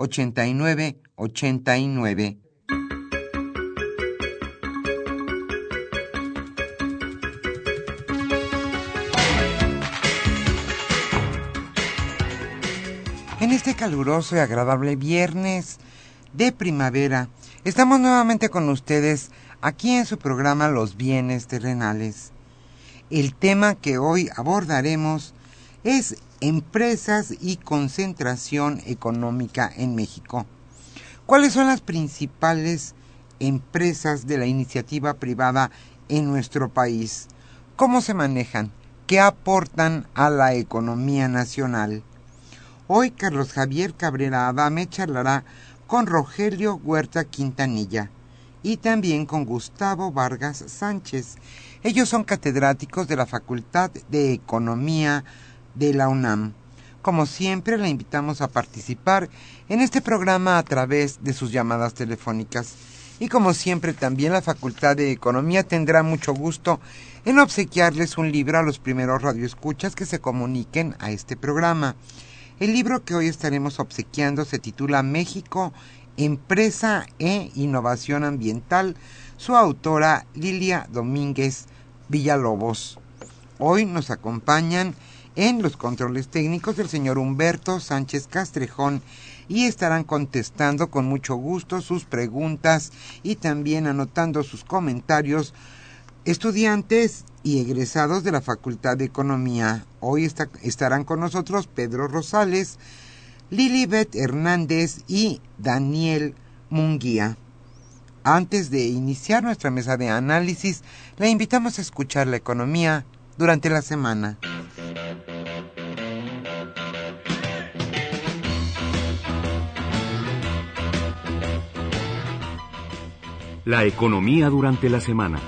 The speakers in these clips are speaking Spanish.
8989. En este caluroso y agradable viernes de primavera, estamos nuevamente con ustedes aquí en su programa Los bienes terrenales. El tema que hoy abordaremos es empresas y concentración económica en México. ¿Cuáles son las principales empresas de la iniciativa privada en nuestro país? ¿Cómo se manejan? ¿Qué aportan a la economía nacional? Hoy Carlos Javier Cabrera Adame charlará con Rogelio Huerta Quintanilla y también con Gustavo Vargas Sánchez. Ellos son catedráticos de la Facultad de Economía de la UNAM. Como siempre, la invitamos a participar en este programa a través de sus llamadas telefónicas. Y como siempre, también la Facultad de Economía tendrá mucho gusto en obsequiarles un libro a los primeros radioescuchas que se comuniquen a este programa. El libro que hoy estaremos obsequiando se titula México, Empresa e Innovación Ambiental, su autora Lilia Domínguez Villalobos. Hoy nos acompañan en los controles técnicos del señor Humberto Sánchez Castrejón y estarán contestando con mucho gusto sus preguntas y también anotando sus comentarios estudiantes y egresados de la Facultad de Economía. Hoy estarán con nosotros Pedro Rosales, Lilibet Hernández y Daniel Munguía. Antes de iniciar nuestra mesa de análisis, la invitamos a escuchar la economía durante la semana. La economía durante la semana.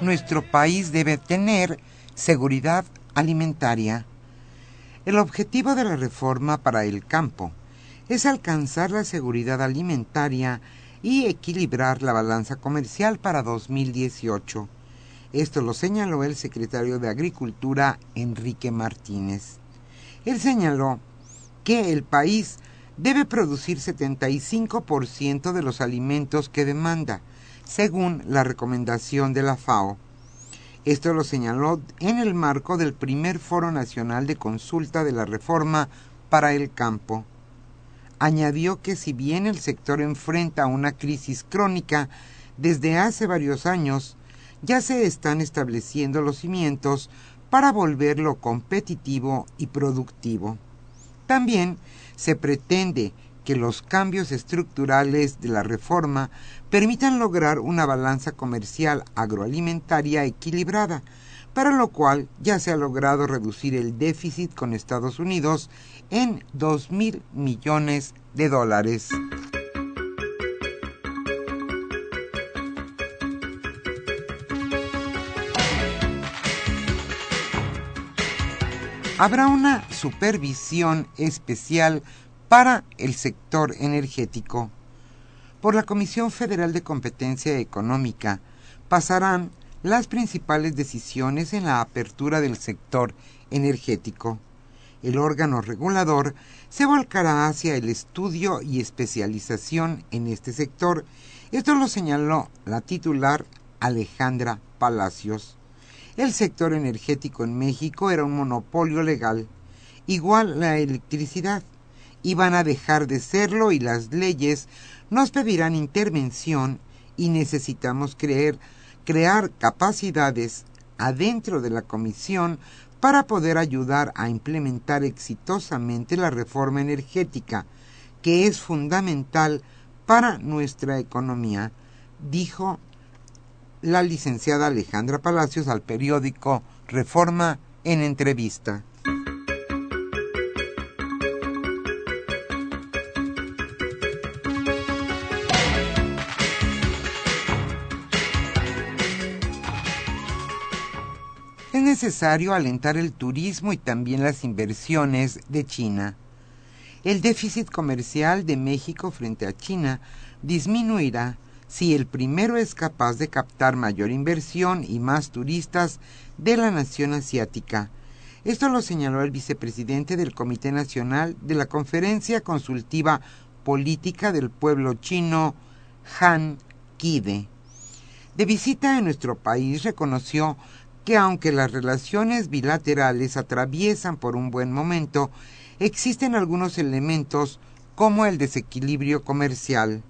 Nuestro país debe tener seguridad alimentaria. El objetivo de la reforma para el campo es alcanzar la seguridad alimentaria y equilibrar la balanza comercial para 2018. Esto lo señaló el secretario de Agricultura, Enrique Martínez. Él señaló que el país debe producir 75% de los alimentos que demanda, según la recomendación de la FAO. Esto lo señaló en el marco del primer Foro Nacional de Consulta de la Reforma para el Campo añadió que si bien el sector enfrenta una crisis crónica desde hace varios años, ya se están estableciendo los cimientos para volverlo competitivo y productivo. También se pretende que los cambios estructurales de la reforma permitan lograr una balanza comercial agroalimentaria equilibrada, para lo cual ya se ha logrado reducir el déficit con Estados Unidos en 2 mil millones de dólares. Habrá una supervisión especial para el sector energético. Por la Comisión Federal de Competencia Económica pasarán las principales decisiones en la apertura del sector energético. El órgano regulador se volcará hacia el estudio y especialización en este sector. Esto lo señaló la titular Alejandra Palacios. El sector energético en México era un monopolio legal, igual la electricidad. Iban a dejar de serlo y las leyes nos pedirán intervención y necesitamos creer crear capacidades adentro de la Comisión para poder ayudar a implementar exitosamente la reforma energética, que es fundamental para nuestra economía, dijo la licenciada Alejandra Palacios al periódico Reforma en entrevista. Necesario alentar el turismo y también las inversiones de China. El déficit comercial de México frente a China disminuirá si el primero es capaz de captar mayor inversión y más turistas de la nación asiática. Esto lo señaló el vicepresidente del Comité Nacional de la Conferencia Consultiva Política del Pueblo Chino, Han Kide. De visita en nuestro país reconoció que aunque las relaciones bilaterales atraviesan por un buen momento, existen algunos elementos como el desequilibrio comercial.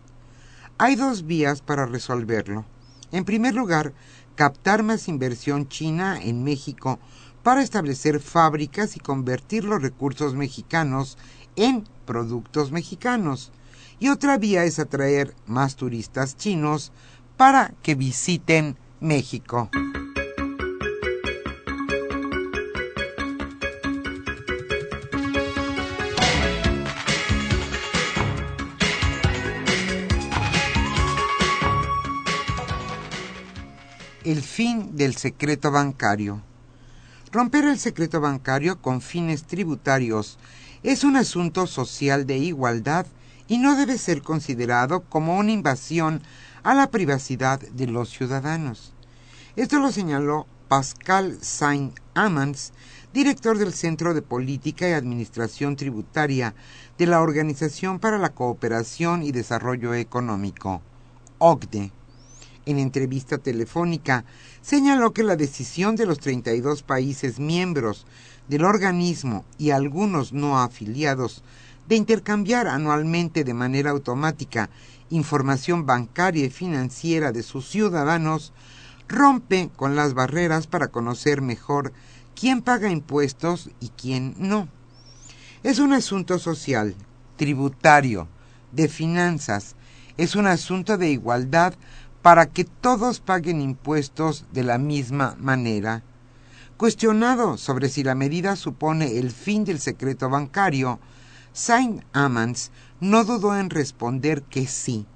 Hay dos vías para resolverlo. En primer lugar, captar más inversión china en México para establecer fábricas y convertir los recursos mexicanos en productos mexicanos. Y otra vía es atraer más turistas chinos para que visiten México. Fin del secreto bancario. Romper el secreto bancario con fines tributarios es un asunto social de igualdad y no debe ser considerado como una invasión a la privacidad de los ciudadanos. Esto lo señaló Pascal Saint-Amans, director del Centro de Política y Administración Tributaria de la Organización para la Cooperación y Desarrollo Económico, OCDE en entrevista telefónica, señaló que la decisión de los 32 países miembros del organismo y algunos no afiliados de intercambiar anualmente de manera automática información bancaria y financiera de sus ciudadanos rompe con las barreras para conocer mejor quién paga impuestos y quién no. Es un asunto social, tributario, de finanzas, es un asunto de igualdad para que todos paguen impuestos de la misma manera. Cuestionado sobre si la medida supone el fin del secreto bancario, Saint Amans no dudó en responder que sí,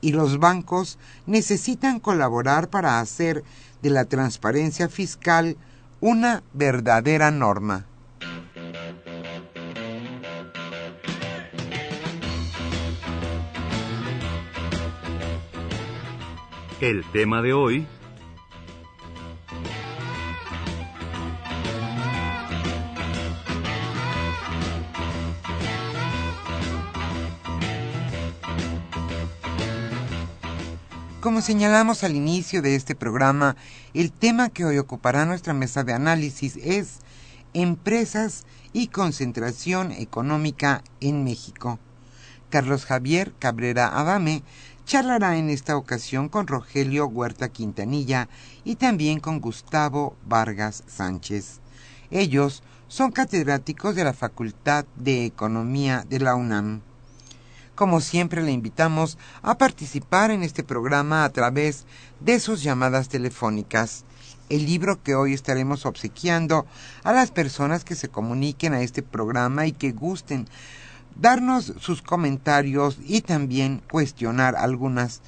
y los bancos necesitan colaborar para hacer de la transparencia fiscal una verdadera norma. El tema de hoy... Como señalamos al inicio de este programa, el tema que hoy ocupará nuestra mesa de análisis es Empresas y concentración económica en México. Carlos Javier Cabrera Adame charlará en esta ocasión con Rogelio Huerta Quintanilla y también con Gustavo Vargas Sánchez. Ellos son catedráticos de la Facultad de Economía de la UNAM. Como siempre le invitamos a participar en este programa a través de sus llamadas telefónicas. El libro que hoy estaremos obsequiando a las personas que se comuniquen a este programa y que gusten darnos sus comentarios y también cuestionar algunas,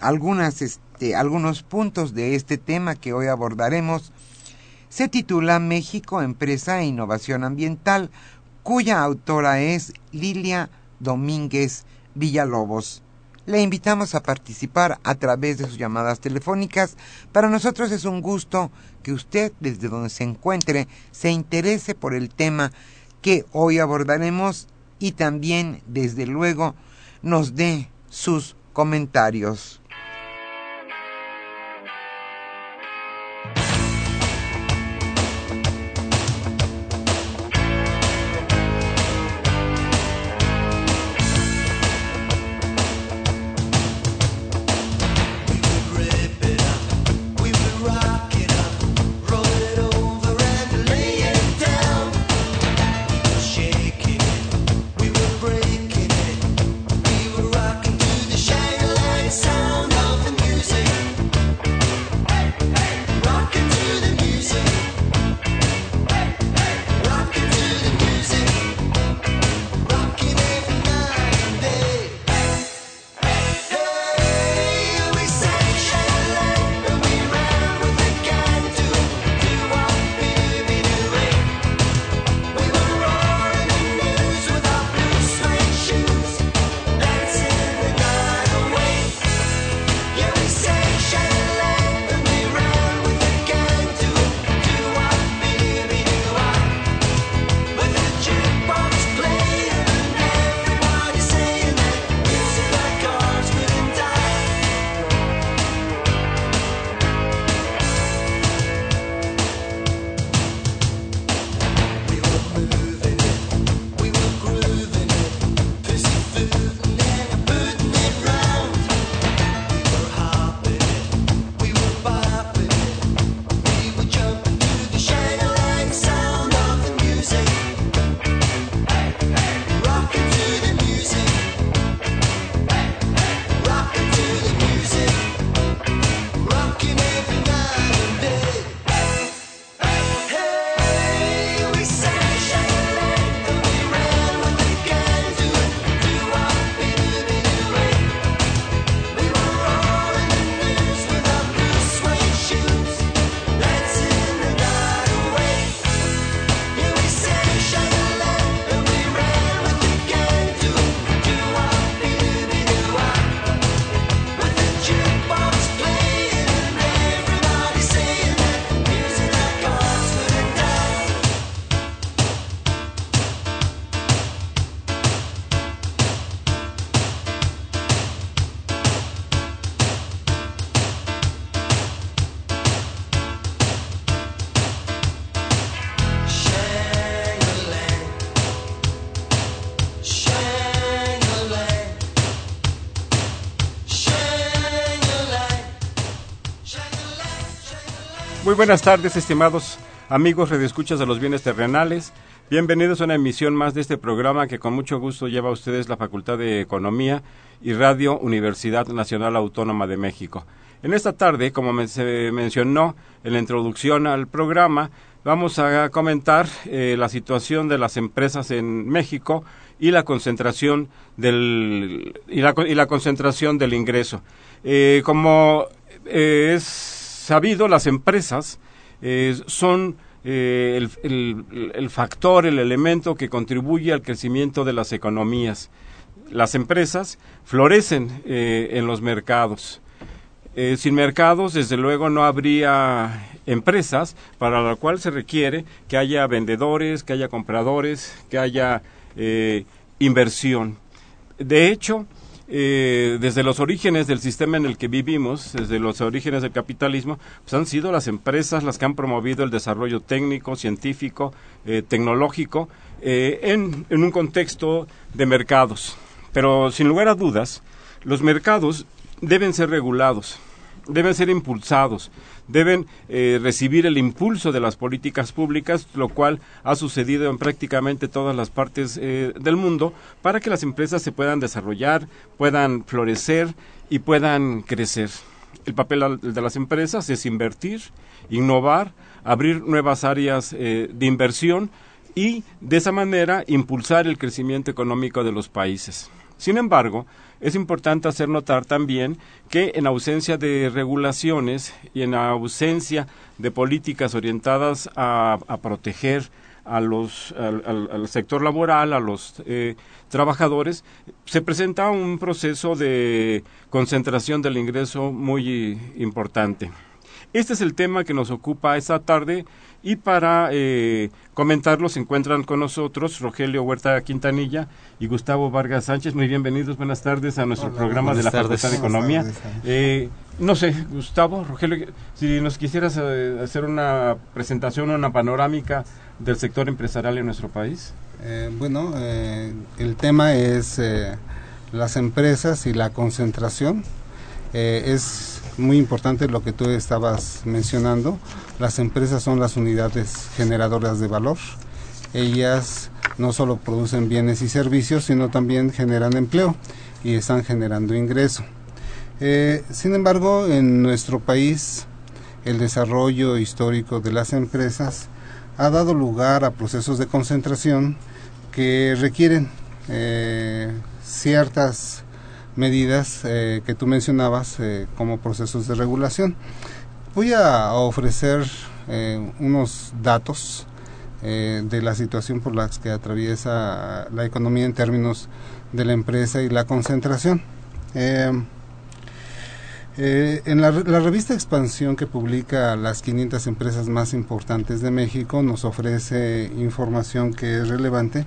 algunas este, algunos puntos de este tema que hoy abordaremos Se titula México, Empresa e Innovación Ambiental, cuya autora es Lilia Domínguez Villalobos. Le invitamos a participar a través de sus llamadas telefónicas. Para nosotros es un gusto que usted, desde donde se encuentre, se interese por el tema que hoy abordaremos y también, desde luego, nos dé sus comentarios. Buenas tardes, estimados amigos redescuchas de los bienes terrenales. Bienvenidos a una emisión más de este programa que con mucho gusto lleva a ustedes la Facultad de Economía y Radio Universidad Nacional Autónoma de México. En esta tarde, como se mencionó en la introducción al programa, vamos a comentar eh, la situación de las empresas en México y la concentración del y la, concentración del ingreso. Eh, como eh, es sabido, las empresas eh, son eh, el, factor, el elemento que contribuye al crecimiento de las economías. Las empresas florecen eh, en los mercados. sin mercados, desde luego, no habría empresas para lo cual se requiere que haya vendedores, que haya compradores, que haya inversión. De hecho, eh, desde los orígenes del sistema en el que vivimos, desde los orígenes del capitalismo, pues han sido las empresas las que han promovido el desarrollo técnico, científico, eh, tecnológico, eh, en, en un contexto de mercados. Pero sin lugar a dudas, los mercados deben ser regulados, deben ser impulsados, deben eh, recibir el impulso de las políticas públicas, lo cual ha sucedido en prácticamente todas las partes eh, del mundo, para que las empresas se puedan desarrollar, puedan florecer y puedan crecer. El papel de las empresas es invertir, innovar, abrir nuevas áreas eh, de inversión y de esa manera impulsar el crecimiento económico de los países. Sin embargo, es importante hacer notar también que en ausencia de regulaciones y en ausencia de políticas orientadas a, proteger a los, al, sector laboral, a los eh, trabajadores, se presenta un proceso de concentración del ingreso muy importante. Este es el tema que nos ocupa esta tarde y para eh, comentarlo se encuentran con nosotros Rogelio Huerta Quintanilla y Gustavo Vargas Sánchez. Muy bienvenidos, buenas tardes a nuestro programa de la Facultad de Economía. Eh, no sé, Gustavo, Rogelio, si nos quisieras eh, hacer una presentación, una panorámica del sector empresarial en nuestro país. bueno, el tema es las empresas y la concentración. es muy importante lo que tú estabas mencionando. Las empresas son las unidades generadoras de valor. Ellas no solo producen bienes y servicios, sino también generan empleo y están generando ingreso. Eh, sin embargo, en nuestro país, el desarrollo histórico de las empresas ha dado lugar a procesos de concentración que requieren eh, ciertas medidas eh, que tú mencionabas eh, como procesos de regulación. Voy a ofrecer eh, unos datos de la situación por la que atraviesa la economía en términos de la empresa y la concentración. En la, la, revista Expansión que publica las 500 empresas más importantes de México nos ofrece información que es relevante,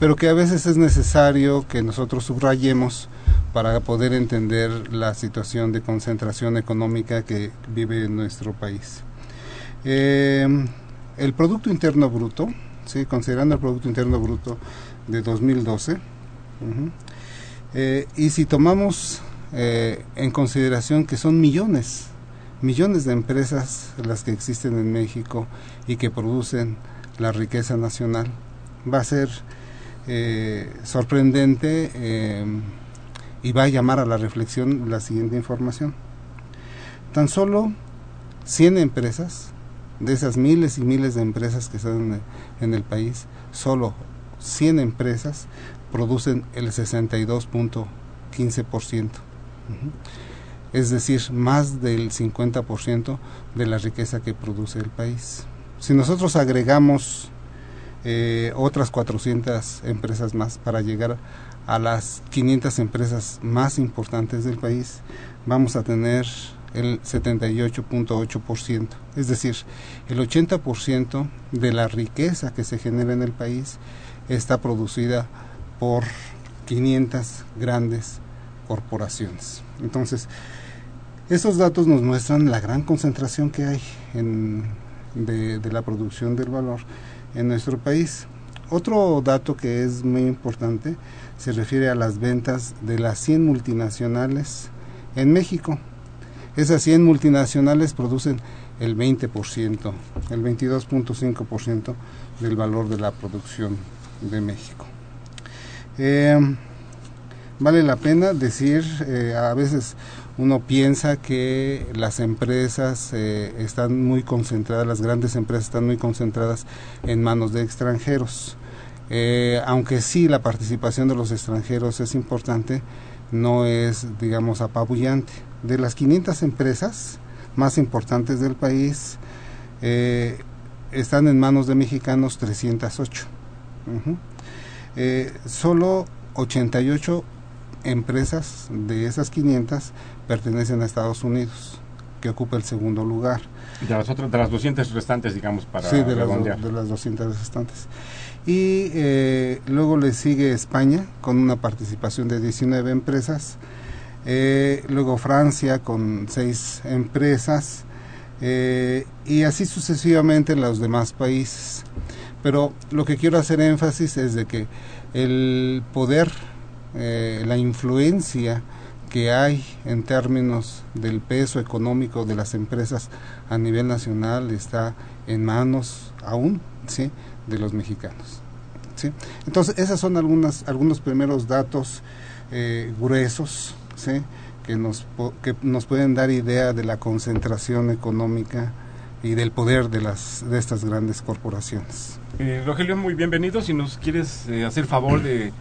pero que a veces es necesario que nosotros subrayemos para poder entender la situación de concentración económica que vive nuestro país. Eh, el Producto Interno Bruto, ¿sí? considerando el Producto Interno Bruto de 2012, eh, y si tomamos eh, en consideración que son millones, millones de empresas las que existen en México y que producen la riqueza nacional, va a ser sorprendente y va a llamar a la reflexión la siguiente información. Tan solo 100 empresas, de esas miles y miles de empresas que están en el, país, solo 100 empresas producen el 62.15%. Es decir, más del 50% de la riqueza que produce el país. Si nosotros agregamos eh, otras 400 empresas más para llegar a las 500 empresas más importantes del país, vamos a tener el 78.8%. Es decir, el 80% de la riqueza que se genera en el país está producida por 500 grandes corporaciones. Entonces, estos datos nos muestran la gran concentración que hay en, de, la producción del valor en nuestro país. Otro dato que es muy importante se refiere a las ventas de las 100 multinacionales en México. Esas 100 multinacionales producen el 20%, el 22.5% del valor de la producción de México. Eh, vale la pena decir, eh, a veces uno piensa que las empresas eh, están muy concentradas, las grandes empresas están muy concentradas en manos de extranjeros. Eh, aunque sí la participación de los extranjeros es importante, no es, digamos, apabullante. De las 500 empresas más importantes del país, están en manos de mexicanos 308. Eh, solo 88 empresas de esas 500 pertenecen a Estados Unidos, que ocupa el segundo lugar. De las, otras, de las 200 restantes, digamos, para sí, de las, de las 200 restantes y eh, luego le sigue España con una participación de 19 empresas, eh, luego Francia con 6 empresas eh, y así sucesivamente en los demás países. Pero lo que quiero hacer énfasis es de que el poder, la influencia que hay en términos del peso económico de las empresas a nivel nacional está en manos aún ¿sí? de los mexicanos. ¿sí? Entonces, esos son algunas, algunos primeros datos eh, gruesos ¿sí? que, nos, que nos pueden dar idea de la concentración económica y del poder de, las, de estas grandes corporaciones. Eh, Rogelio, muy bienvenido. Si nos quieres eh, hacer favor de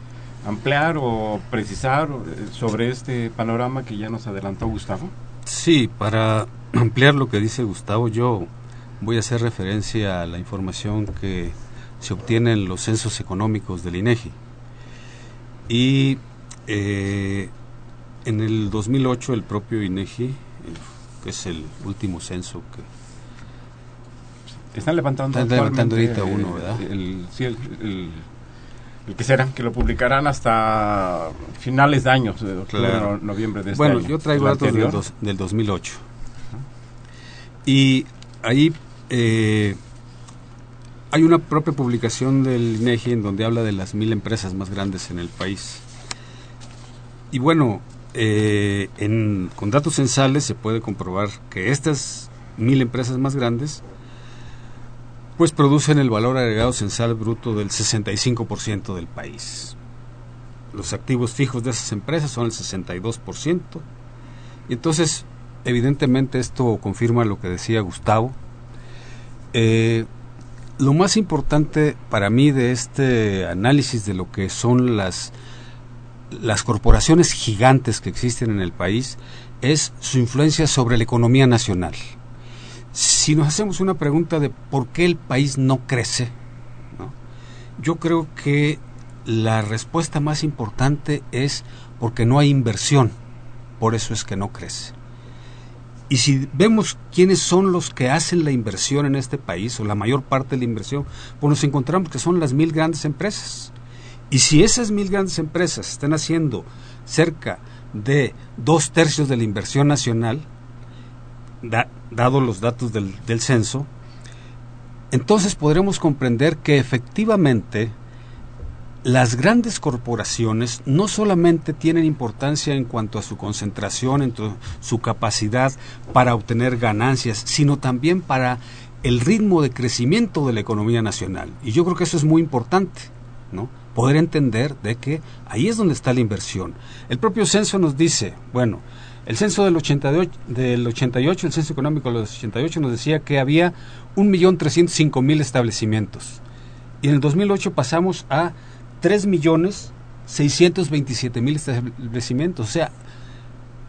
ampliar o precisar eh, sobre este panorama que ya nos adelantó Gustavo? Sí, para ampliar lo que dice Gustavo, yo voy a hacer referencia a la información que se obtiene en los censos económicos del INEGI. Y eh, en el 2008 el propio INEGI, que es el último censo que están levantando, Están levantando ahorita uno, ¿verdad? El, sí, el, el- el que será, que lo publicarán hasta finales de año, de octubre, Claro. no- noviembre de este Bueno, año. yo traigo datos del, dos- del 2008. Y ahí eh, hay una propia publicación del INEGI en donde habla de las mil empresas más grandes en el país. Y bueno, eh, en- con datos censales se puede comprobar que estas mil empresas más grandes pues producen el valor agregado censal bruto del 65% del país. Los activos fijos de esas empresas son el 62%. Y entonces, evidentemente esto confirma lo que decía Gustavo. Eh, lo más importante para mí de este análisis de lo que son las, las corporaciones gigantes que existen en el país es su influencia sobre la economía nacional. Si nos hacemos una pregunta de por qué el país no crece, yo creo que la respuesta más importante es porque no hay inversión, por eso es que no crece. Y si vemos quiénes son los que hacen la inversión en este país, o la mayor parte de la inversión, pues nos encontramos que son las mil grandes empresas. Y si esas mil grandes empresas están haciendo cerca de dos tercios de la inversión nacional, da- dado los datos del, del censo, entonces podremos comprender que efectivamente las grandes corporaciones no solamente tienen importancia en cuanto a su concentración, en su capacidad para obtener ganancias, sino también para el ritmo de crecimiento de la economía nacional. Y yo creo que eso es muy importante, ¿no? Poder entender de que ahí es donde está la inversión. El propio censo nos dice, bueno, el censo del 88, del 88 el censo económico de los 88 nos decía que había 1.305.000 establecimientos. Y en el 2008 pasamos a 3.627.000 establecimientos, o sea,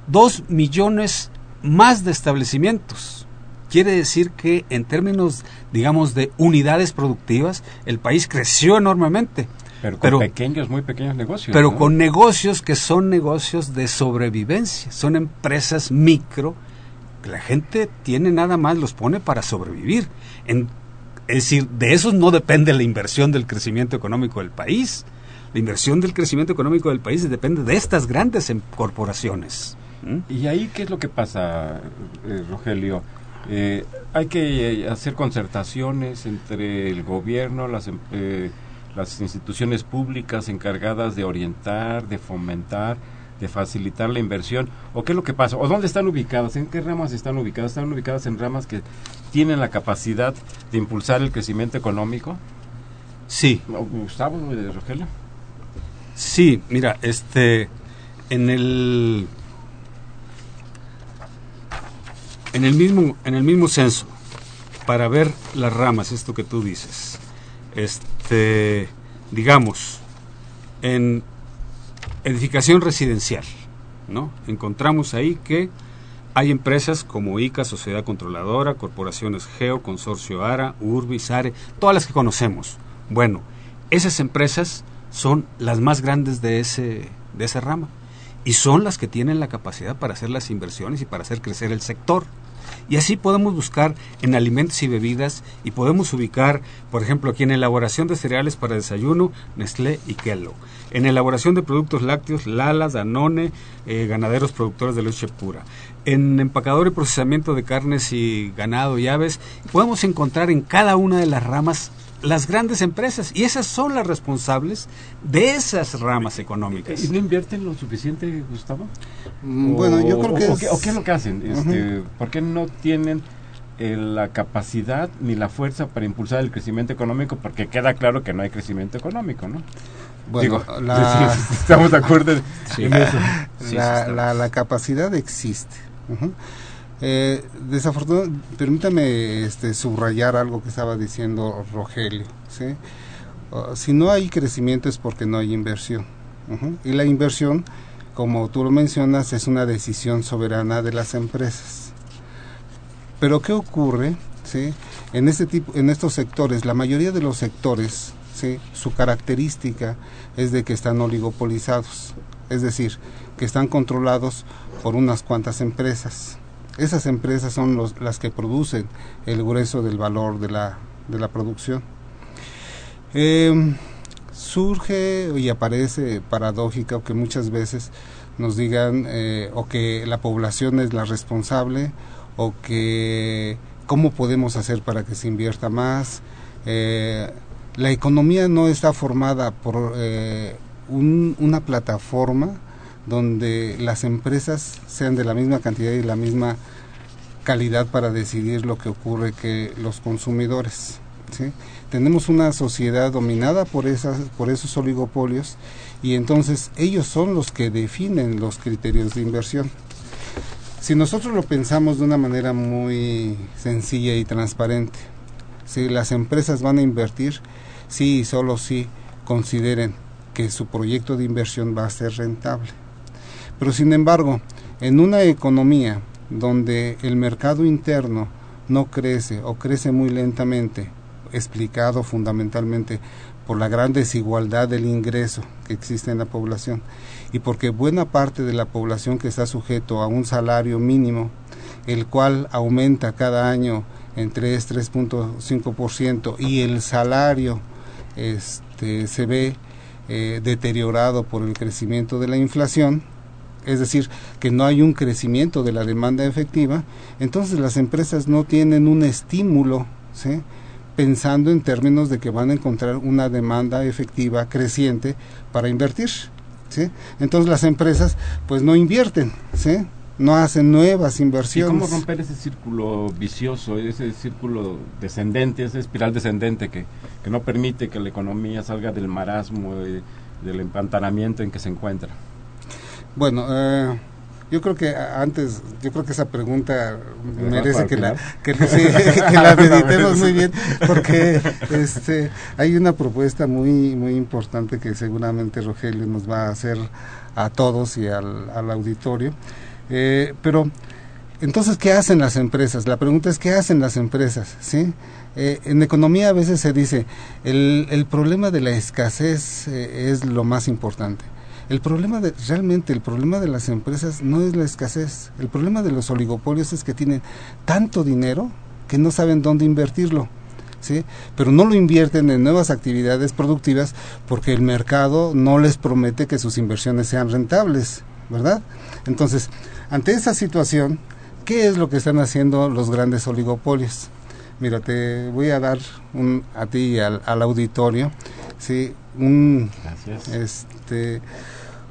2 millones más de establecimientos. Quiere decir que en términos, digamos, de unidades productivas, el país creció enormemente. Pero con pero- pequeños, muy pequeños negocios. Pero ¿no? con negocios que son negocios de sobrevivencia, son empresas micro, que la gente tiene nada más, los pone para sobrevivir. En- es decir, de esos no depende la inversión del crecimiento económico del país. La inversión del crecimiento económico del país depende de estas grandes em- corporaciones. ¿Mm? ¿Y ahí qué es lo que pasa, eh, Rogelio? Eh, hay que eh, hacer concertaciones entre el gobierno, las, em- eh, las instituciones públicas encargadas de orientar, de fomentar, de facilitar la inversión. ¿O qué es lo que pasa? ¿O dónde están ubicadas? ¿En qué ramas están ubicadas? ¿Están ubicadas en ramas que tienen la capacidad de impulsar el crecimiento económico? Sí, ¿O Gustavo, Rogelio? Sí, mira, este, en el, en el mismo, en el mismo censo, para ver las ramas, esto que tú dices, este, digamos, en edificación residencial, ¿no? Encontramos ahí que hay empresas como ICA, Sociedad Controladora, Corporaciones Geo, Consorcio ARA, Urbi, SARE, todas las que conocemos. Bueno, esas empresas son las más grandes de ese de esa rama y son las que tienen la capacidad para hacer las inversiones y para hacer crecer el sector. Y así podemos buscar en alimentos y bebidas y podemos ubicar, por ejemplo, aquí en elaboración de cereales para desayuno, Nestlé y Kellogg. En elaboración de productos lácteos, Lala, Danone, eh, ganaderos productores de leche pura. En empacador y procesamiento de carnes y ganado y aves, podemos encontrar en cada una de las ramas las grandes empresas y esas son las responsables de esas ramas económicas. ¿Y no invierten lo suficiente, Gustavo? Mm, Bueno, yo creo que o es... qué, o qué es lo que hacen? Este, ¿Por qué no tienen eh, la capacidad ni la fuerza para impulsar el crecimiento económico? Porque queda claro que no hay crecimiento económico, ¿no? Bueno, Digo, la, estamos de acuerdo Sí. en eso. Sí, la, la- la capacidad existe. Ujú. Eh, desafortunadamente, permítame este, subrayar algo que estaba diciendo Rogelio. si no hay crecimiento es porque no hay inversión. Y la inversión, como tú lo mencionas, es una decisión soberana de las empresas. Pero ¿qué ocurre? ¿sí? En, este tipo, en estos sectores, la mayoría de los sectores, ¿sí? su característica es de que están oligopolizados, es decir, que están controlados por unas cuantas empresas. Esas empresas son los, las que producen el grueso del valor de la, de la producción. Eh, surge y aparece paradójica que muchas veces nos digan eh, o que la población es la responsable o que cómo podemos hacer para que se invierta más. Eh, la economía no está formada por eh, un, una plataforma donde las empresas sean de la misma cantidad y la misma calidad para decidir lo que ocurre que los consumidores. Tenemos una sociedad dominada por, esas, por esos oligopolios y entonces ellos son los que definen los criterios de inversión. Si nosotros lo pensamos de una manera muy sencilla y transparente, si las empresas van a invertir, sí y solo si consideren que su proyecto de inversión va a ser rentable. Pero sin embargo, en una economía donde el mercado interno no crece o crece muy lentamente, explicado fundamentalmente por la gran desigualdad del ingreso que existe en la población y porque buena parte de la población que está sujeto a un salario mínimo, el cual aumenta cada año en 3, 3.5% y el salario este, se ve eh, deteriorado por el crecimiento de la inflación, es decir, que no hay un crecimiento de la demanda efectiva, entonces las empresas no tienen un estímulo, ¿sí? pensando en términos de que van a encontrar una demanda efectiva creciente para invertir. ¿sí? Entonces las empresas pues no invierten, ¿sí? no hacen nuevas ¿Y inversiones. cómo romper ese círculo vicioso, ese círculo descendente, esa espiral descendente que, que no permite que la economía salga del marasmo, eh, del empantanamiento en que se encuentra? Bueno, eh, yo creo que antes, yo creo que esa pregunta ¿Me merece que la, final? que, sí, que la meditemos muy bien, porque este, hay una propuesta muy, muy importante que seguramente Rogelio nos va a hacer a todos y al, al auditorio. Eh, pero, entonces, ¿qué hacen las empresas? La pregunta es, ¿qué hacen las empresas? ¿Sí? Eh, en economía a veces se dice, el, el problema de la escasez eh, es lo más importante. El problema de, realmente el problema de las empresas no es la escasez, el problema de los oligopolios es que tienen tanto dinero que no saben dónde invertirlo. ¿Sí? Pero no lo invierten en nuevas actividades productivas porque el mercado no les promete que sus inversiones sean rentables, ¿verdad? Entonces, ante esa situación, ¿qué es lo que están haciendo los grandes oligopolios? Mira, te voy a dar un, a ti y al, al auditorio, ¿sí? un, Gracias. este,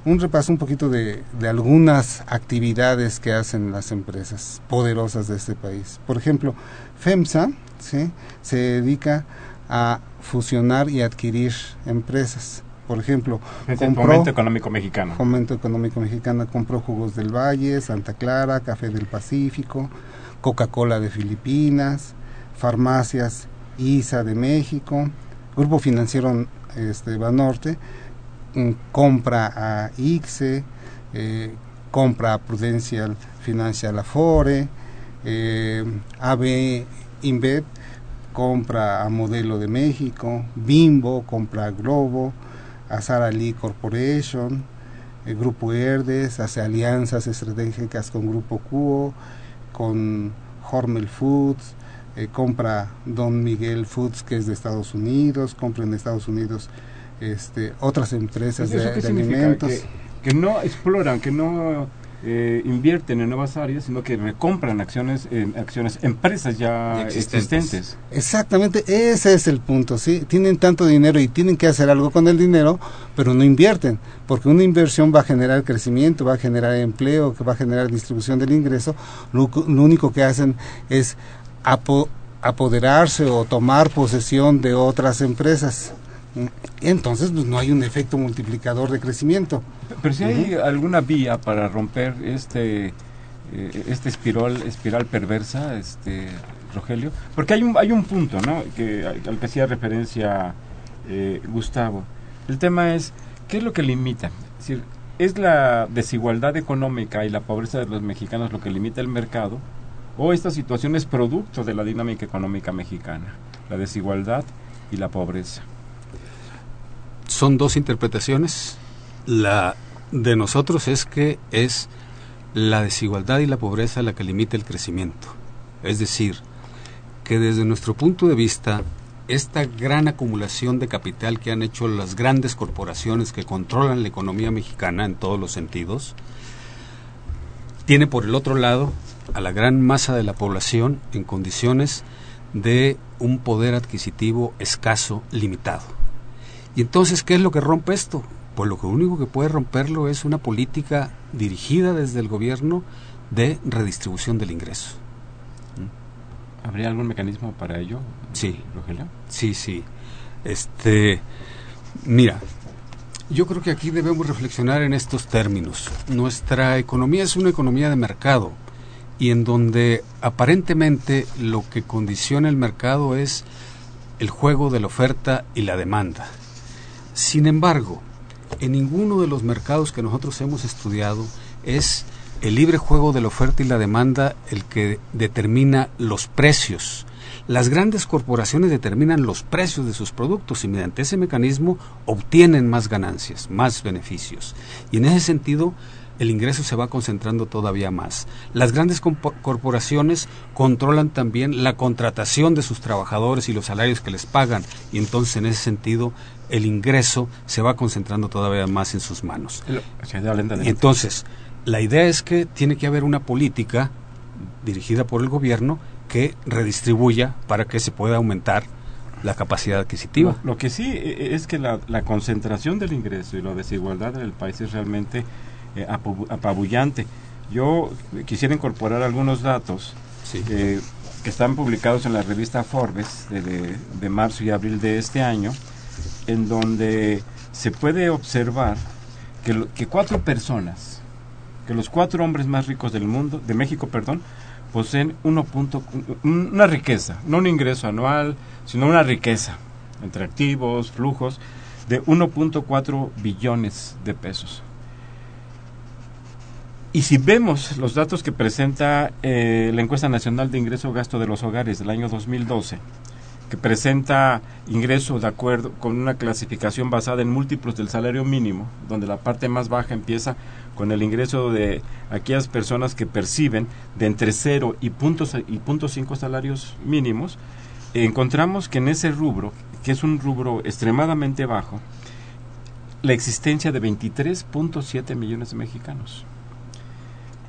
un repaso un poquito de, de algunas actividades que hacen las empresas poderosas de este país. Por ejemplo, FEMSA ¿sí? se dedica a fusionar y adquirir empresas. Por ejemplo, Es el Fomento Económico Mexicano. Fomento Económico Mexicano compró Jugos del Valle, Santa Clara, Café del Pacífico, Coca-Cola de Filipinas, Farmacias ISA de México, Grupo Financiero este, Banorte, compra a ICSE, eh, compra a Prudential Financial Afore, eh, AB Invet compra a Modelo de México, Bimbo compra a Globo, a Sara Lee Corporation, el Grupo Herdes hace alianzas estratégicas con Grupo Cuo, con Hormel Foods, eh, compra Don Miguel Foods que es de Estados Unidos, compra en Estados Unidos este, otras empresas ¿Eso de, alimentos. Que, que no exploran, que no eh, invierten en nuevas áreas, sino que recompran acciones, en acciones, empresas ya existentes. existentes. Exactamente, ese es el punto, ¿sí? Tienen tanto dinero y tienen que hacer algo con el dinero, pero no invierten, porque una inversión va a generar crecimiento, va a generar empleo, que va a generar distribución del ingreso, lo, cu- lo único que hacen es apo- apoderarse o tomar posesión de otras empresas. Entonces, pues no hay un efecto multiplicador de crecimiento. Pero si hay alguna vía para romper este eh, este espiral espiral perversa, este Rogelio, porque hay un hay un punto, ¿no? Que al que hacía referencia eh, Gustavo. El tema es ¿qué es lo que limita? Es decir, ¿es la desigualdad económica y la pobreza de los mexicanos lo que limita el mercado? ¿O esta situación es producto de la dinámica económica mexicana? La desigualdad y la pobreza. Son dos interpretaciones. La de nosotros es que es la desigualdad y la pobreza la que limita el crecimiento. Es decir, que desde nuestro punto de vista, esta gran acumulación de capital que han hecho las grandes corporaciones que controlan la economía mexicana en todos los sentidos, tiene por el otro lado a la gran masa de la población en condiciones de un poder adquisitivo escaso, limitado. Y entonces, ¿qué es lo que rompe esto? Pues lo único que puede romperlo es una política dirigida desde el gobierno de redistribución del ingreso. ¿Habría algún mecanismo para ello? Sí. Rogelio? Sí, sí. Este, mira, yo creo que aquí debemos reflexionar en estos términos. Nuestra economía es una economía de mercado y en donde aparentemente lo que condiciona el mercado es el juego de la oferta y la demanda. Sin embargo, en ninguno de los mercados que nosotros hemos estudiado es el libre juego de la oferta y la demanda el que determina los precios. Las grandes corporaciones determinan los precios de sus productos y mediante ese mecanismo obtienen más ganancias, más beneficios. Y en ese sentido, el ingreso se va concentrando todavía más. Las grandes corporaciones controlan también la contratación de sus trabajadores y los salarios que les pagan y entonces en ese sentido el ingreso se va concentrando todavía más en sus manos. Entonces, la idea es que tiene que haber una política dirigida por el gobierno que redistribuya para que se pueda aumentar la capacidad adquisitiva. Lo, que sí e, e, es que la, concentración del ingreso y la desigualdad en el país es realmente eh, apabullante. Yo quisiera incorporar algunos datos eh, que están publicados en la revista Forbes de, marzo y abril de este año, en donde se puede observar que, que cuatro personas, que los cuatro hombres más ricos del mundo, de México, perdón, poseen uno punto, una riqueza, no un ingreso anual, sino una riqueza entre activos, flujos, de 1.4 billones de pesos. Y si vemos los datos que presenta eh, la encuesta nacional de ingreso gasto de los hogares del año 2012, que presenta ingreso de acuerdo con una clasificación basada en múltiplos del salario mínimo, donde la parte más baja empieza con el ingreso de aquellas personas que perciben de entre 0 y puntos y punto cinco salarios mínimos, encontramos que en ese rubro, que es un rubro extremadamente bajo, la existencia de 23.7 millones de mexicanos.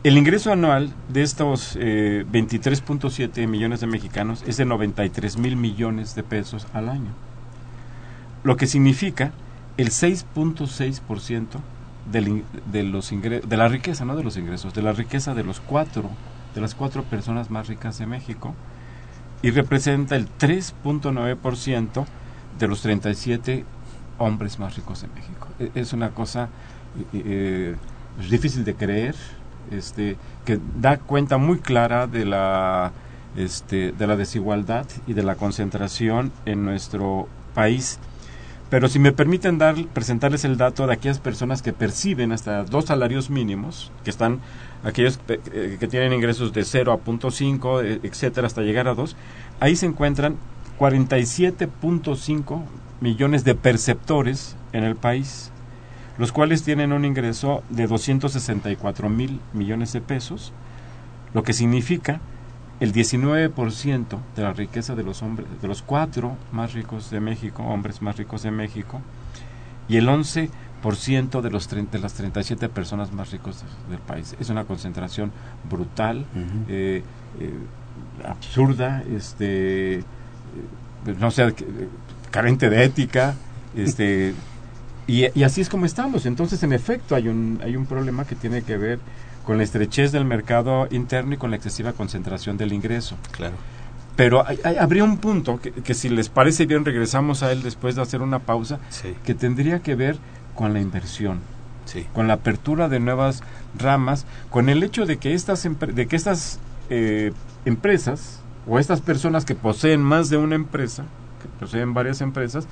El ingreso anual de estos 23.7 eh, millones de mexicanos es de 93 mil millones de pesos al año, lo que significa el 6.6% de los de la riqueza, no de los ingresos, de la riqueza de los cuatro, de las cuatro personas más ricas de México y representa el 3.9% de los 37 hombres más ricos de México. E, es una cosa eh, eh, difícil de creer, este, que da cuenta muy clara de la, este, de la desigualdad y de la concentración en nuestro país. Pero si me permiten dar, presentarles el dato de aquellas personas que perciben hasta dos salarios mínimos, que están aquellos eh, que tienen ingresos de 0 a punto 5, eh, etcétera, hasta llegar a 2, ahí se encuentran 47.5 millones de perceptores en el país los cuales tienen un ingreso de 264 mil millones de pesos, lo que significa el 19% de la riqueza de los hombres, de los cuatro más ricos de México, hombres más ricos de México, y el 11% de, los de las 37 personas más ricos del país. Es una concentración brutal, eh, eh, absurda, este, eh, no sé, carente de ética, este, y, así es como estamos. Entonces, en efecto, hay un, hay un problema que tiene que ver con la estrechez del mercado interno y con la excesiva concentración del ingreso. Claro. Pero habría un punto que, si les parece bien regresamos a él después de hacer una pausa, que tendría que ver con la inversión, sí. con la apertura de nuevas ramas, con el hecho de que estas, de que estas eh, empresas o estas personas que poseen más de una empresa, que poseen varias empresas,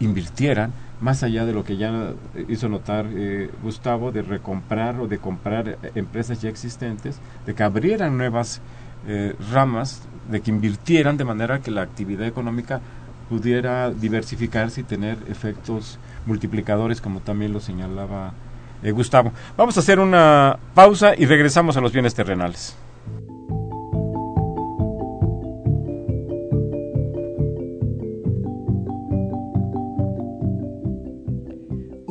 invirtieran más allá de lo que ya hizo notar eh, Gustavo, de recomprar o de comprar empresas ya existentes, de que abrieran nuevas eh, ramas, de que invirtieran de manera que la actividad económica pudiera diversificarse y tener efectos multiplicadores, como también lo señalaba eh, Gustavo. Vamos a hacer una pausa y regresamos a los bienes terrenales.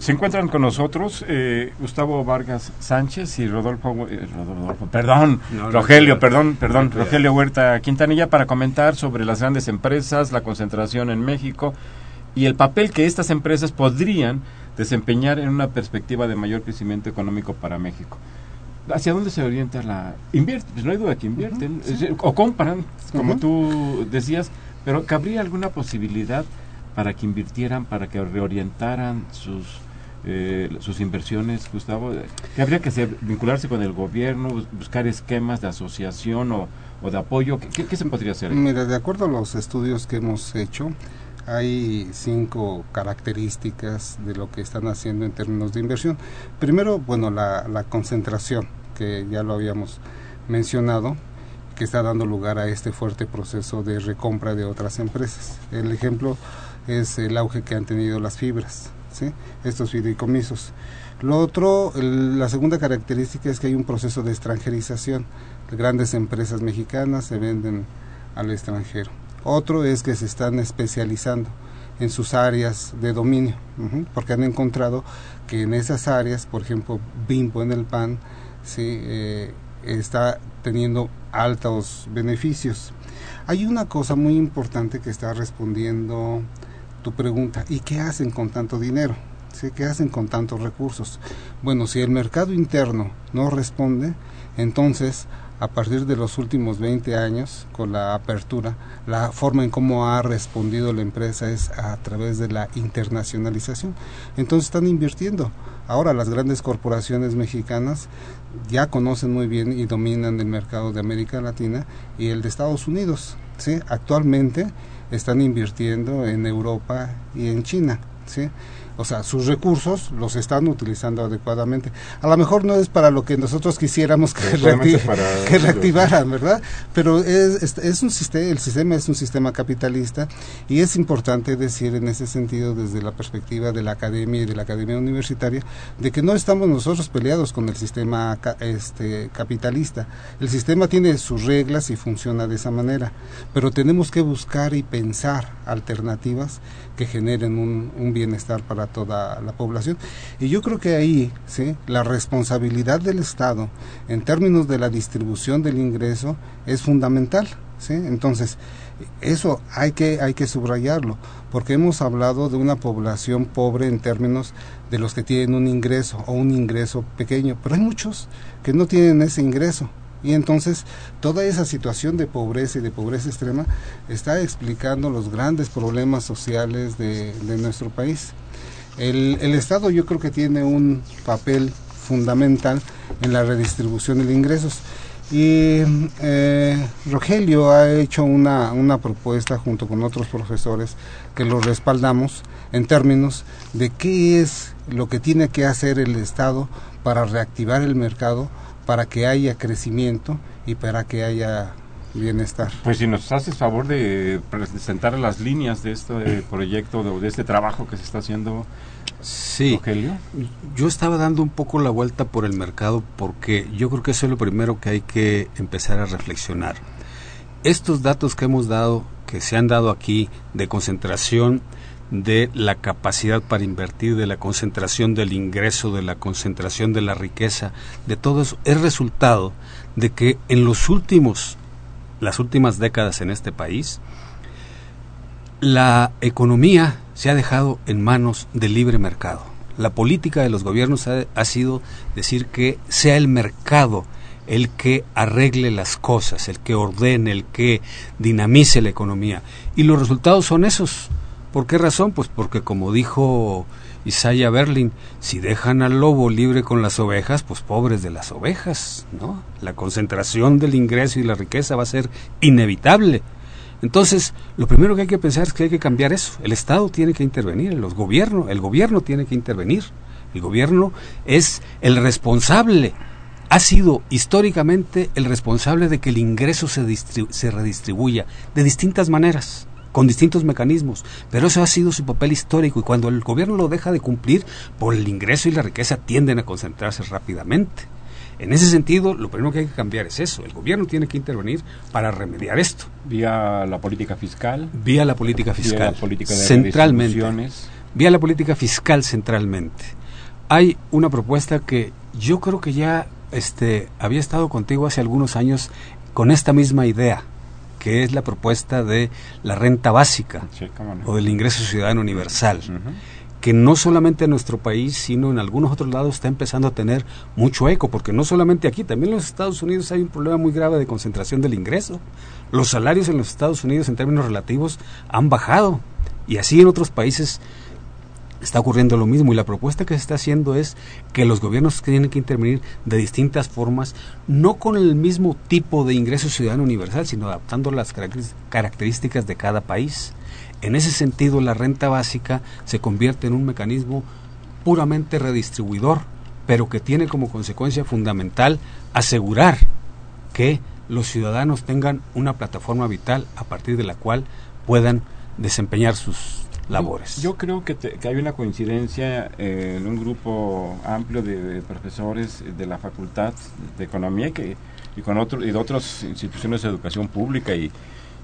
Se encuentran con nosotros eh, Gustavo Vargas Sánchez y Rodolfo, eh, Rodolfo perdón, Rogelio, perdón, perdón, Rogelio Huerta Quintanilla para comentar sobre las grandes empresas, la concentración en México y el papel que estas empresas podrían desempeñar en una perspectiva de mayor crecimiento económico para México. ¿Hacia dónde se orienta la invierte? Pues no hay duda que invierten o compran, como tú decías, pero ¿cabría alguna posibilidad para que invirtieran, para que reorientaran sus eh, sus inversiones, Gustavo? ¿Qué habría que hacer? ¿Vincularse con el gobierno? ¿Buscar esquemas de asociación o, de apoyo? ¿Qué, se podría hacer? Mira, de acuerdo a los estudios que hemos hecho, hay cinco características de lo que están haciendo en términos de inversión. Primero, bueno, la concentración, que ya lo habíamos mencionado, que está dando lugar a este fuerte proceso de recompra de otras empresas. El ejemplo es el auge que han tenido las fibras estos fideicomisos. Lo otro, la segunda característica es que hay un proceso de extranjerización. Grandes empresas mexicanas se venden al extranjero. Otro es que se están especializando en sus áreas de dominio, porque han encontrado que en esas áreas, por ejemplo, Bimbo en el pan, ¿sí? Eh, está teniendo altos beneficios. Hay una cosa muy importante que está respondiendo tu pregunta, ¿y qué hacen con tanto dinero? ¿sí? ¿Qué hacen con tantos recursos? Bueno, si el mercado interno no responde, entonces a partir de los últimos 20 años con la apertura, la forma en cómo ha respondido la empresa es a través de la internacionalización. Entonces están invirtiendo. Ahora las grandes corporaciones mexicanas ya conocen muy bien y dominan el mercado de América Latina y el de Estados Unidos. ¿sí? Actualmente están invirtiendo en Europa y en China. ¿sí? O sea, sus recursos los están utilizando adecuadamente. A lo mejor no es para lo que nosotros quisiéramos que, reactivaran, ¿verdad? Pero es, es, un sistema, el sistema es un sistema capitalista y es importante decir en ese sentido desde la perspectiva de la academia y de la academia universitaria de que no estamos nosotros peleados con el sistema este, capitalista. El sistema tiene sus reglas y funciona de esa manera, pero tenemos que buscar y pensar alternativas que generen un, un bienestar para toda la población. Y yo creo que ahí ¿sí? la responsabilidad del Estado en términos de la distribución del ingreso es fundamental. ¿sí? Entonces, eso hay que, hay que subrayarlo, porque hemos hablado de una población pobre en términos de los que tienen un ingreso o un ingreso pequeño, pero hay muchos que no tienen ese ingreso. Y entonces toda esa situación de pobreza y de pobreza extrema está explicando los grandes problemas sociales de, nuestro país. El, Estado yo creo que tiene un papel fundamental en la redistribución de ingresos. Y eh, Rogelio ha hecho una, una propuesta junto con otros profesores que lo respaldamos en términos de qué es lo que tiene que hacer el Estado para reactivar el mercado, para que haya crecimiento y para que haya bienestar. Pues si nos haces favor de presentar las líneas de este proyecto, de, de este trabajo que se está haciendo. Sí, yo estaba dando un poco la vuelta por el mercado porque yo creo que eso es lo primero que hay que empezar a reflexionar. Estos datos que hemos dado, que se han dado aquí, de concentración de la capacidad para invertir, de la concentración del ingreso, de la concentración de la riqueza, de todo eso, es resultado de que en los últimos las últimas décadas en este país, la economía se ha dejado en manos del libre mercado. La política de los gobiernos ha, sido decir que sea el mercado el que arregle las cosas, el que ordene, el que dinamice la economía. Y los resultados son esos. ¿Por qué razón? Pues porque como dijo Isaiah Berlin, si dejan al lobo libre con las ovejas, pues pobres de las ovejas, ¿no? La concentración del ingreso y la riqueza va a ser inevitable. Entonces, lo primero que hay que pensar es que hay que cambiar eso. El Estado tiene que intervenir, los gobiernos, el gobierno tiene que intervenir. El gobierno es el responsable, ha sido históricamente el responsable de que el ingreso se, se redistribuya de distintas maneras con distintos mecanismos, pero eso ha sido su papel histórico y cuando el gobierno lo deja de cumplir, por el ingreso y la riqueza tienden a concentrarse rápidamente. En ese sentido, lo primero que hay que cambiar es eso. El gobierno tiene que intervenir para remediar esto. Vía la política fiscal. Vía la política fiscal. Vía la política de centralmente. Vía la política fiscal centralmente. Hay una propuesta que yo creo que ya este, había estado contigo hace algunos años con esta misma idea que es la propuesta de la renta básica o del ingreso ciudadano universal, que no solamente en nuestro país, sino en algunos otros lados está empezando a tener mucho eco, porque no solamente aquí, también en los Estados Unidos hay un problema muy grave de concentración del ingreso. Los salarios en los Estados Unidos en términos relativos han bajado y así en otros países está ocurriendo lo mismo y la propuesta que se está haciendo es que los gobiernos tienen que intervenir de distintas formas, no con el mismo tipo de ingreso ciudadano universal, sino adaptando las características de cada país. En ese sentido, la renta básica se convierte en un mecanismo puramente redistribuidor, pero que tiene como consecuencia fundamental asegurar que los ciudadanos tengan una plataforma vital a partir de la cual puedan desempeñar sus labores. Yo, creo que, hay una coincidencia eh, en un grupo amplio de, profesores de la Facultad de Economía que, y con otro, y de otras instituciones de educación pública y,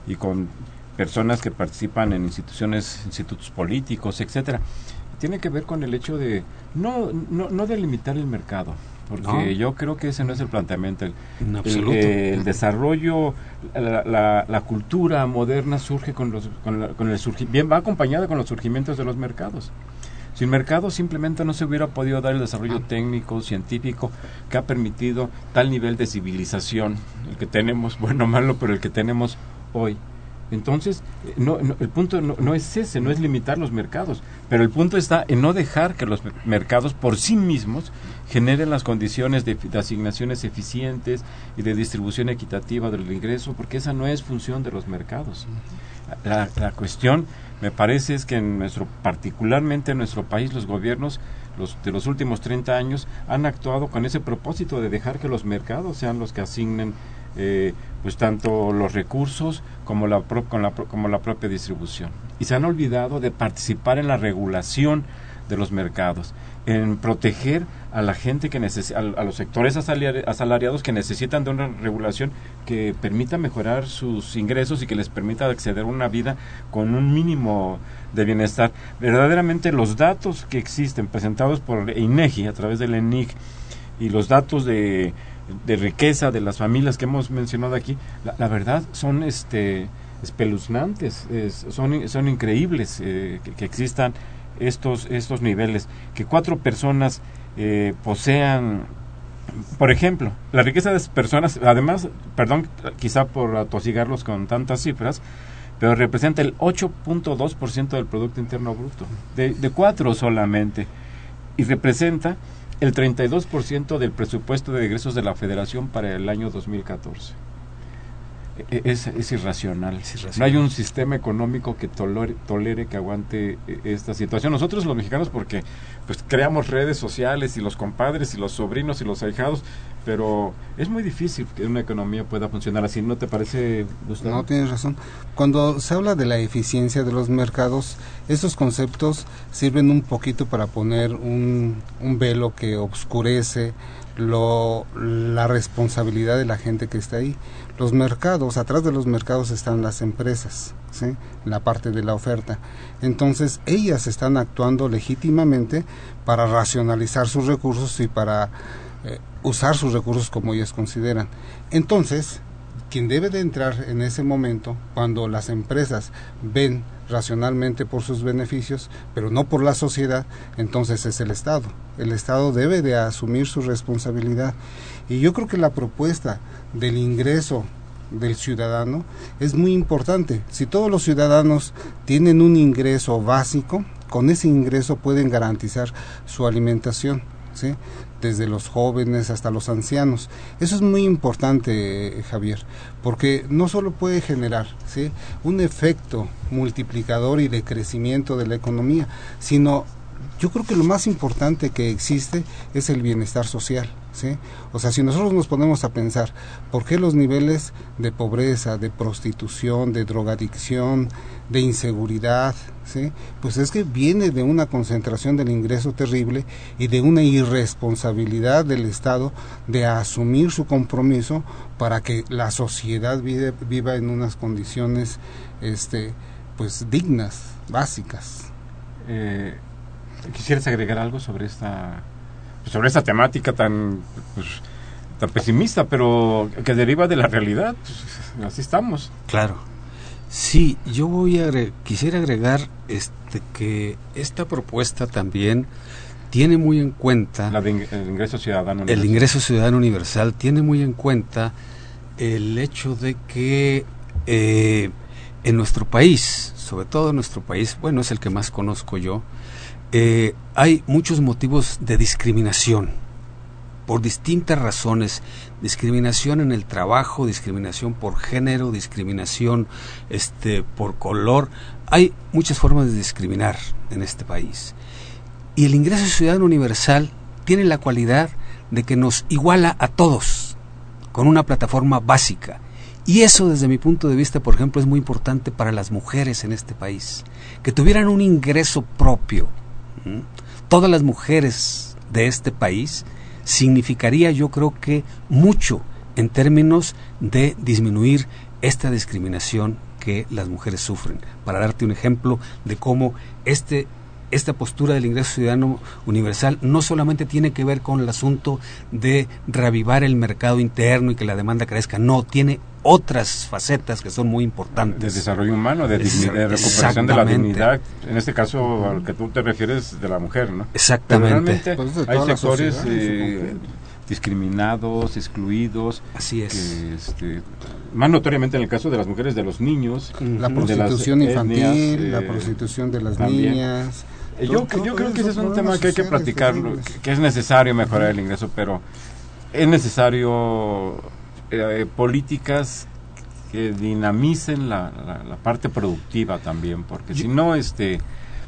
y con personas que participan en instituciones, institutos políticos, etcétera. Tiene que ver con el hecho de no, no, no delimitar el mercado, porque yo creo que ese no es el planteamiento. El, el, desarrollo, la, la, cultura moderna surge con, los, con, el surgimiento, bien va acompañada con los surgimientos de los mercados. Sin mercado simplemente no se hubiera podido dar el desarrollo técnico, científico, que ha permitido tal nivel de civilización, el que tenemos, bueno o malo, pero el que tenemos hoy. Entonces, eh, no, el punto no, es ese, no es limitar los mercados, pero el punto está en no dejar que los mercados por sí mismos generen las condiciones de, asignaciones eficientes y de distribución equitativa del ingreso, porque esa no es función de los mercados. La, la cuestión, me parece, es que en nuestro, particularmente en nuestro país, los gobiernos los, de los últimos 30 años han actuado con ese propósito de dejar que los mercados sean los que asignen eh, pues tanto los recursos como la, con la, como la propia distribución. Y se han olvidado de participar en la regulación de los mercados, en proteger a la gente que necesita, a, los sectores asalariados que necesitan de una regulación que permita mejorar sus ingresos y que les permita acceder a una vida con un mínimo de bienestar. Verdaderamente los datos que existen presentados por INEGI a través del ENIC y los datos de de riqueza de las familias que hemos mencionado aquí, la, verdad son este espeluznantes, son, son increíbles eh, que, existan estos, estos niveles, que cuatro personas eh, posean, por ejemplo, la riqueza de personas, además, perdón, quizá por atosigarlos con tantas cifras, pero representa el 8.2% del Producto Interno Bruto, de, de cuatro solamente, y representa el 32% del presupuesto de egresos de la Federación para el año 2014. E, es, es, irracional. No hay un sistema económico que tolere, que aguante e, esta situación. Nosotros los mexicanos, porque pues creamos redes sociales y los compadres y los sobrinos y los ahijados, pero es muy difícil que una economía pueda funcionar así. ¿No te parece, No, tienes razón. Cuando se habla de la eficiencia de los mercados, estos conceptos sirven un poquito para poner un, un velo que obscurece lo, la responsabilidad de la gente que está ahí los mercados, atrás de los mercados están las empresas, la parte de la oferta. Entonces, ellas están actuando legítimamente para racionalizar sus recursos y para eh, usar sus recursos como ellas consideran. Entonces, quien debe de entrar en ese momento, cuando las empresas ven racionalmente por sus beneficios, pero no por la sociedad, entonces es el Estado. El Estado debe de asumir su responsabilidad. Y yo creo que la propuesta del ingreso del ciudadano es muy importante. Si todos los ciudadanos tienen un ingreso básico, con ese ingreso pueden garantizar su alimentación, ¿sí? desde los jóvenes hasta los ancianos. Eso es muy importante, Javier, porque no solo puede generar ¿sí? un efecto multiplicador y de crecimiento de la economía, sino yo creo que lo más importante que existe es el bienestar social. ¿Sí? O sea, si nosotros nos ponemos a pensar por qué los niveles de pobreza, de prostitución, de drogadicción, de inseguridad, ¿sí? Pues es que viene de una concentración del ingreso terrible y de una irresponsabilidad del Estado de asumir su compromiso para que la sociedad vive, viva en unas condiciones este pues dignas, básicas. Eh, ¿Quisieras agregar algo sobre esta sobre esta temática tan pues, tan pesimista, pero que deriva de la realidad? Pues, así estamos. Claro. Sí, yo voy a quisiera agregar este que esta propuesta también tiene muy en cuenta la el ingreso ciudadano universal. el ingreso ciudadano universal tiene muy en cuenta el hecho de que eh, en nuestro país, sobre todo en nuestro país, bueno es el que más conozco yo, eh, hay muchos motivos de discriminación por distintas razones, discriminación en el trabajo, discriminación por género, discriminación este por color, hay muchas formas de discriminar en este país. Y el ingreso ciudadano universal tiene la cualidad de que nos iguala a todos con una plataforma básica. Y eso desde mi punto de vista, por ejemplo, es muy importante para las mujeres en este país, que tuvieran un ingreso propio, todas las mujeres de este país, significaría yo creo que mucho en términos de disminuir esta discriminación que las mujeres sufren. Para darte un ejemplo de cómo este esta postura del ingreso ciudadano universal no solamente tiene que ver con el asunto de reavivar el mercado interno y que la demanda crezca, no, tiene otras facetas que son muy importantes. De desarrollo humano, de, de recuperación de la dignidad, en este caso al que tú te refieres de la mujer, ¿no? Exactamente. Pero realmente Pues hay sectores eh, discriminados, excluidos. Así es. que, este, más notoriamente en el caso de las mujeres, de los niños. La prostitución infantil, etnias, la eh, prostitución de las también. niñas. Eh, Yo, yo creo que ese es un tema que hay que platicarlo, que, es necesario mejorar el ingreso, pero es necesario eh, políticas que dinamicen la, la- la parte productiva también, porque si no, este,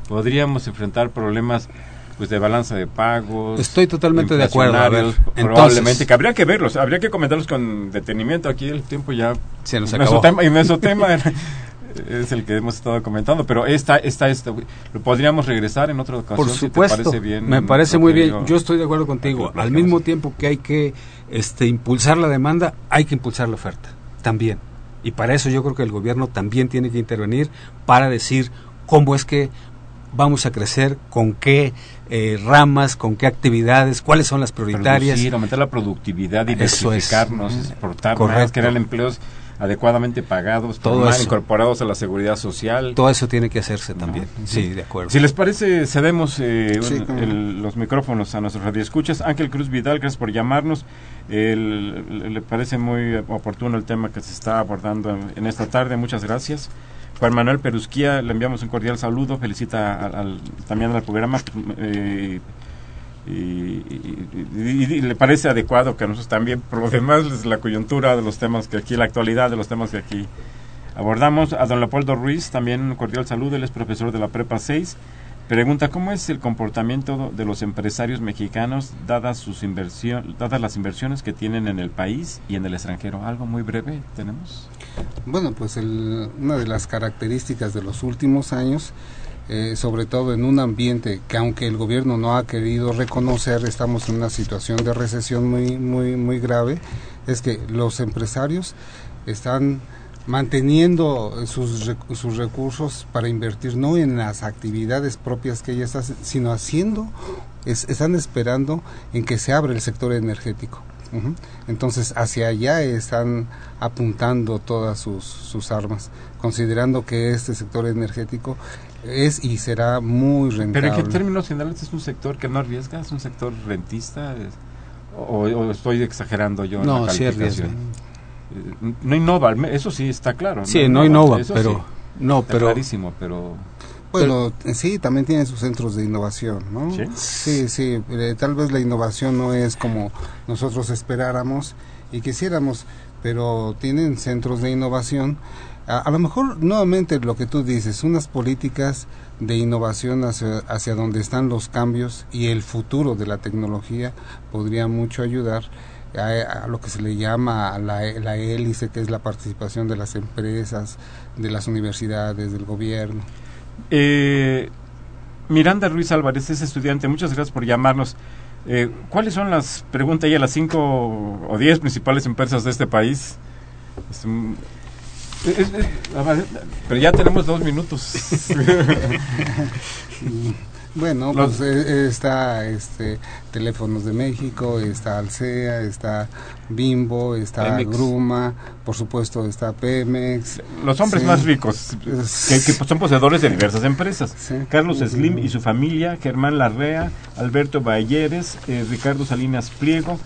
podríamos enfrentar problemas pues de balanza de pagos. Estoy totalmente de acuerdo. A ver, inflacionarios, entonces- probablemente, que habría que verlos, habría que comentarlos con detenimiento. Aquí el tiempo ya Se nos acabó. tema, y nuestro tema era- es el que hemos estado comentando, pero esta, esta, esta, lo podríamos regresar en otra ocasión. Por si te supuesto, parece bien, me parece muy bien. Yo estoy de acuerdo contigo. Al mismo tiempo que hay que este, impulsar la demanda, hay que impulsar la oferta también. Y para eso yo creo que el gobierno también tiene que intervenir para decir cómo es que vamos a crecer, con qué eh, ramas, con qué actividades, cuáles son las prioritarias. Producir, aumentar la productividad, Eso es. diversificarnos, exportar Correcto. más, crear empleos adecuadamente pagados, Todo formar, eso. incorporados a la seguridad social. Todo eso tiene que hacerse también. Sí, de acuerdo. Si les parece, cedemos eh, Sí, un- no. el- los micrófonos a nuestros radioescuchas. Ángel Cruz Vidal, gracias por llamarnos. El- le- le parece muy oportuno el tema que se está abordando en, en esta tarde. Muchas gracias. Juan Manuel Perusquía, le enviamos un cordial saludo. Felicita al, al- también al programa. eh, y, y- y- y le parece adecuado que nosotros también, por lo demás, la coyuntura de los temas que aquí, la actualidad de los temas que aquí abordamos. A don Leopoldo Ruiz, también un cordial saludo, él es profesor de la Prepa 6. Pregunta, ¿cómo es el comportamiento de los empresarios mexicanos dadas, sus inversión, dadas las inversiones que tienen en el país y en el extranjero? Algo muy breve tenemos. Bueno, pues el- una de las características de los últimos años, eh, sobre todo en un ambiente que aunque el gobierno no ha querido reconocer, estamos en una situación de recesión muy, muy, muy grave, es que los empresarios están manteniendo sus, sus recursos para invertir no en las actividades propias que ellas hacen, sino haciendo, es- están esperando en que se abra el sector energético. Entonces, hacia allá están apuntando todas sus, sus armas, considerando que este sector energético es y será muy rentable. Pero en qué términos generales es un sector que no arriesga, es un sector rentista, es- o, o estoy exagerando yo en la sí arriesga. Eh, No innova, eso sí está claro. Sí, no innova, eso pero sí, no, está pero clarísimo, pero Bueno, sí, también tiene sus centros de innovación, ¿no? ¿Sí? Sí, sí, eh, tal vez la innovación no es como nosotros esperáramos y quisiéramos, pero tienen centros de innovación. A, lo mejor, nuevamente, lo que tú dices, unas políticas de innovación hacia, hacia donde están los cambios y el futuro de la tecnología podría mucho ayudar a, lo que se le llama la, la hélice, que es la participación de las empresas, de las universidades, del gobierno. Eh, Miranda Ruiz Álvarez es estudiante, muchas gracias por llamarnos. Eh, ¿Cuáles son las, pregunta las cinco o diez principales empresas de este país? Es un- es- es- a ver, pero ya tenemos dos minutos. Bueno, Los- pues eh, está este Teléfonos de México, está Alsea, está Bimbo, está Pemex. Gruma, por supuesto está Pemex. Los hombres Sí. más ricos, que, que son poseedores de diversas empresas. Sí. Carlos Slim y su familia, Germán Larrea, Alberto Balleres, eh, Ricardo Salinas Pliego,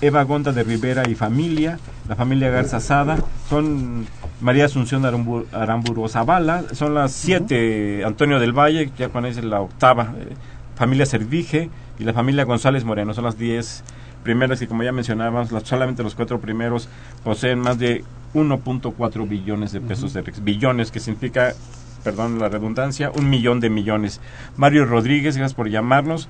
Eva Gonda de Rivera y familia, la familia Garza Sada, son María Asunción Aramburu, Aramburu Zavala, son las siete, Antonio del Valle, ya con es la octava, eh, familia Servige y la familia González Moreno, son las diez primeras y como ya mencionábamos, las, solamente los cuatro primeros poseen más de 1.4 billones de pesos de riqueza. billones que significa perdón la redundancia, un millón de millones. Mario Rodríguez, gracias por llamarnos.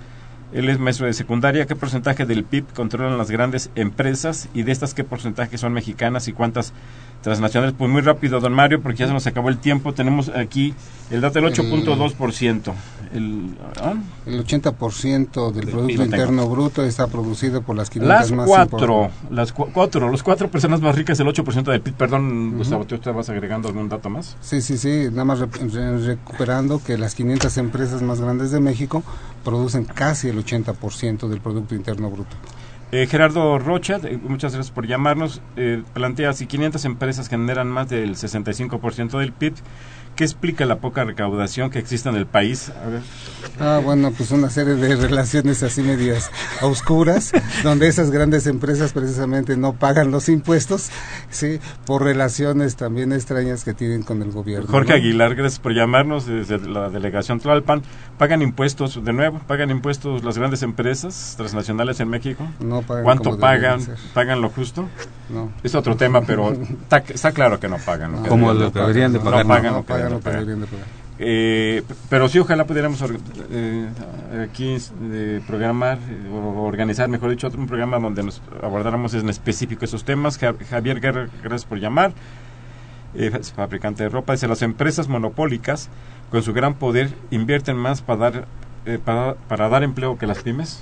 Él es maestro de secundaria. ¿Qué porcentaje del PIB controlan las grandes empresas y de estas qué porcentaje son mexicanas y cuántas transnacionales? Pues muy rápido, don Mario, porque ya se nos acabó el tiempo. Tenemos aquí el dato del 8.2%. El, ¿ah? el 80% del Producto Interno Bruto está producido por las 500 las cuatro, Las cuatro, los cuatro personas más ricas, el 8% del PIB. Perdón, Gustavo, ¿tú estabas agregando algún dato más? Sí, sí, sí. Nada más recuperando que las 500 empresas más grandes de México producen casi el 80% del Producto Interno Bruto. Eh, Gerardo Rocha, muchas gracias por llamarnos, eh, plantea si 500 empresas generan más del 65% del PIB, ¿Qué explica la poca recaudación que existe en el país? Ah, bueno, pues una serie de relaciones así medias oscuras, donde esas grandes empresas precisamente no pagan los impuestos, sí, por relaciones también extrañas que tienen con el gobierno. Jorge Aguilar, gracias por llamarnos desde la delegación Tlalpan. ¿Pagan impuestos de nuevo? ¿Pagan impuestos las grandes empresas transnacionales en México? No pagan. ¿Cuánto pagan? ¿Pagan lo justo? No. Es otro tema, pero está, claro que no pagan. Como lo que deberían de pagar. No pagan, no pagan eh, pero sí, ojalá pudiéramos eh, aquí eh, programar o organizar, mejor dicho, otro un programa donde nos abordáramos en específico esos temas. Javier Guerra, gracias por llamar. Es fabricante de ropa. Dice, las empresas monopólicas, con su gran poder, invierten más para dar, para, para, dar empleo que las pymes.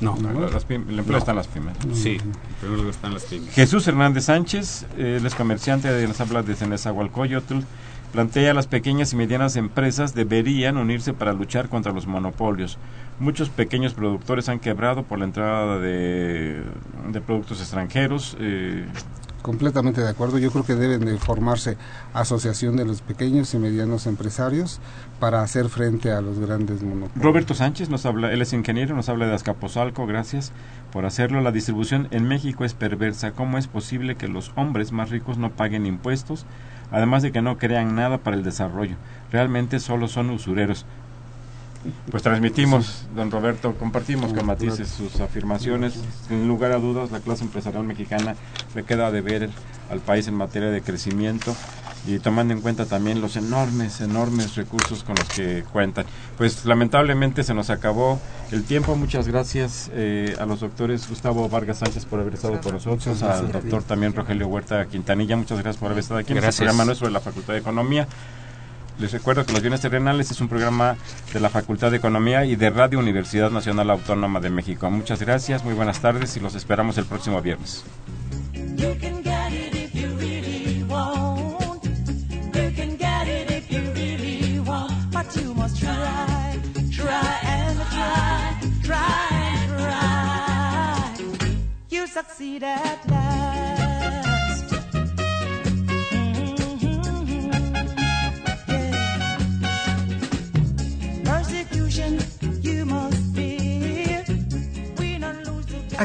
No, las el empleo está en las pymes. Sí, pero están las pymes. Jesús Hernández Sánchez, él es comerciante, nos habla de Cenezahualcoyotl plantea las pequeñas y medianas empresas deberían unirse para luchar contra los monopolios. Muchos pequeños productores han quebrado por la entrada de, productos extranjeros. Eh. Completamente de acuerdo. Yo creo que deben de formarse asociación de los pequeños y medianos empresarios para hacer frente a los grandes monopolios. Roberto Sánchez nos habla, él es ingeniero, nos habla de Azcapotzalco, gracias por hacerlo. La distribución en México es perversa. ¿Cómo es posible que los hombres más ricos no paguen impuestos? además de que no crean nada para el desarrollo. Realmente solo son usureros. Pues transmitimos, don Roberto, compartimos con matices sus afirmaciones. Sin lugar a dudas, la clase empresarial mexicana le queda de ver al país en materia de crecimiento y tomando en cuenta también los enormes, enormes recursos con los que cuentan. Pues lamentablemente se nos acabó el tiempo. Muchas gracias eh, a los doctores Gustavo Vargas Sánchez por haber estado con nosotros, al doctor también Rogelio Huerta Quintanilla. Muchas gracias por haber estado aquí en este programa nuestro de la Facultad de Economía. Les recuerdo que Los Bienes Terrenales es un programa de la Facultad de Economía y de Radio Universidad Nacional Autónoma de México. Muchas gracias, muy buenas tardes y los esperamos el próximo viernes.